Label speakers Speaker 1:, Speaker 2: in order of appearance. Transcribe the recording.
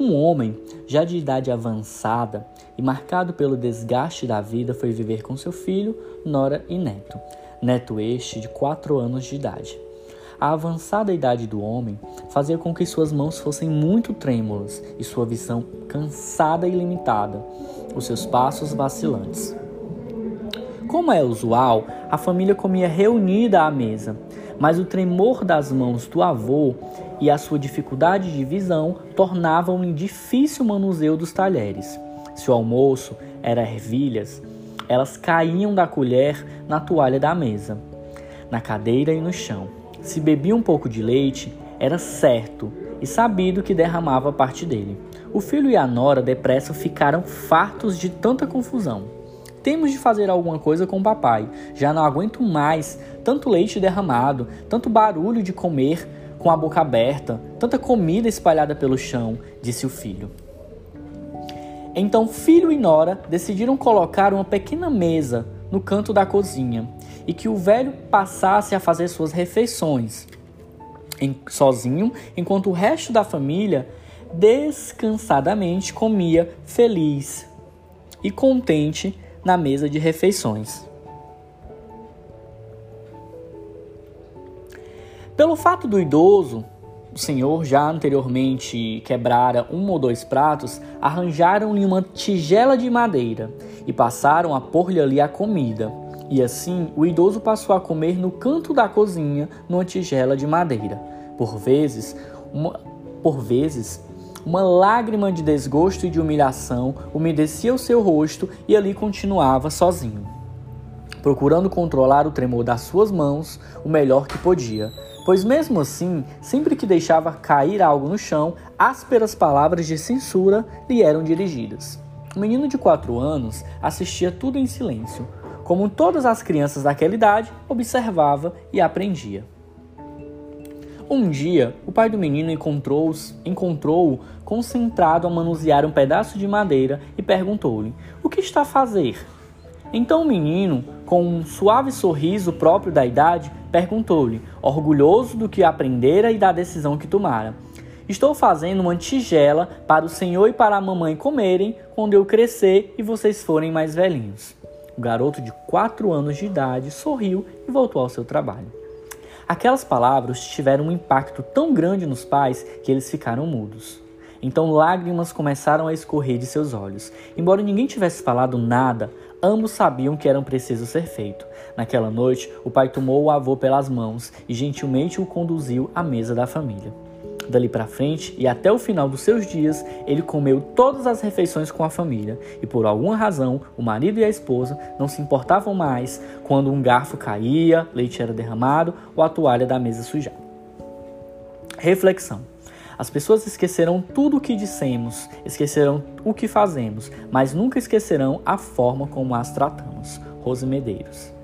Speaker 1: Um homem, já de idade avançada e marcado pelo desgaste da vida, foi viver com seu filho, nora e neto. Neto este de quatro anos de idade. A avançada idade do homem fazia com que suas mãos fossem muito trêmulas e sua visão cansada e limitada, os seus passos vacilantes. Como é usual, a família comia reunida à mesa, mas o tremor das mãos do avô e a sua dificuldade de visão tornavam-lhe difícil o manuseio dos talheres. Se o almoço era ervilhas, elas caíam da colher na toalha da mesa, na cadeira e no chão. Se bebia um pouco de leite, era certo e sabido que derramava parte dele. O filho e a nora depressa ficaram fartos de tanta confusão. Temos de fazer alguma coisa com o papai. Já não aguento mais tanto leite derramado, tanto barulho de comer com a boca aberta, tanta comida espalhada pelo chão, disse o filho. Então filho e nora decidiram colocar uma pequena mesa no canto da cozinha e que o velho passasse a fazer suas refeições em, sozinho, enquanto o resto da família descansadamente comia feliz e contente na mesa de refeições. Pelo fato do idoso, o senhor já anteriormente quebrara um ou dois pratos, arranjaram-lhe uma tigela de madeira e passaram a pôr-lhe ali a comida. E assim o idoso passou a comer no canto da cozinha, numa tigela de madeira. Por vezes, uma, por vezes, uma lágrima de desgosto e de humilhação umedecia o seu rosto e ali continuava sozinho, procurando controlar o tremor das suas mãos o melhor que podia. Pois mesmo assim, sempre que deixava cair algo no chão, ásperas palavras de censura lhe eram dirigidas. O menino de quatro anos assistia tudo em silêncio, como todas as crianças daquela idade, observava e aprendia. Um dia, o pai do menino encontrou-o encontrou concentrado a manusear um pedaço de madeira e perguntou-lhe: O que está a fazer? Então o menino, com um suave sorriso próprio da idade, perguntou-lhe, orgulhoso do que aprendera e da decisão que tomara: Estou fazendo uma tigela para o senhor e para a mamãe comerem quando eu crescer e vocês forem mais velhinhos. O garoto de 4 anos de idade sorriu e voltou ao seu trabalho. Aquelas palavras tiveram um impacto tão grande nos pais que eles ficaram mudos. Então lágrimas começaram a escorrer de seus olhos. Embora ninguém tivesse falado nada, ambos sabiam que era preciso ser feito. Naquela noite, o pai tomou o avô pelas mãos e gentilmente o conduziu à mesa da família. Dali para frente e até o final dos seus dias, ele comeu todas as refeições com a família e por alguma razão, o marido e a esposa não se importavam mais quando um garfo caía, leite era derramado ou a toalha da mesa sujada. Reflexão. As pessoas esquecerão tudo o que dissemos, esquecerão o que fazemos, mas nunca esquecerão a forma como as tratamos. Rose Medeiros.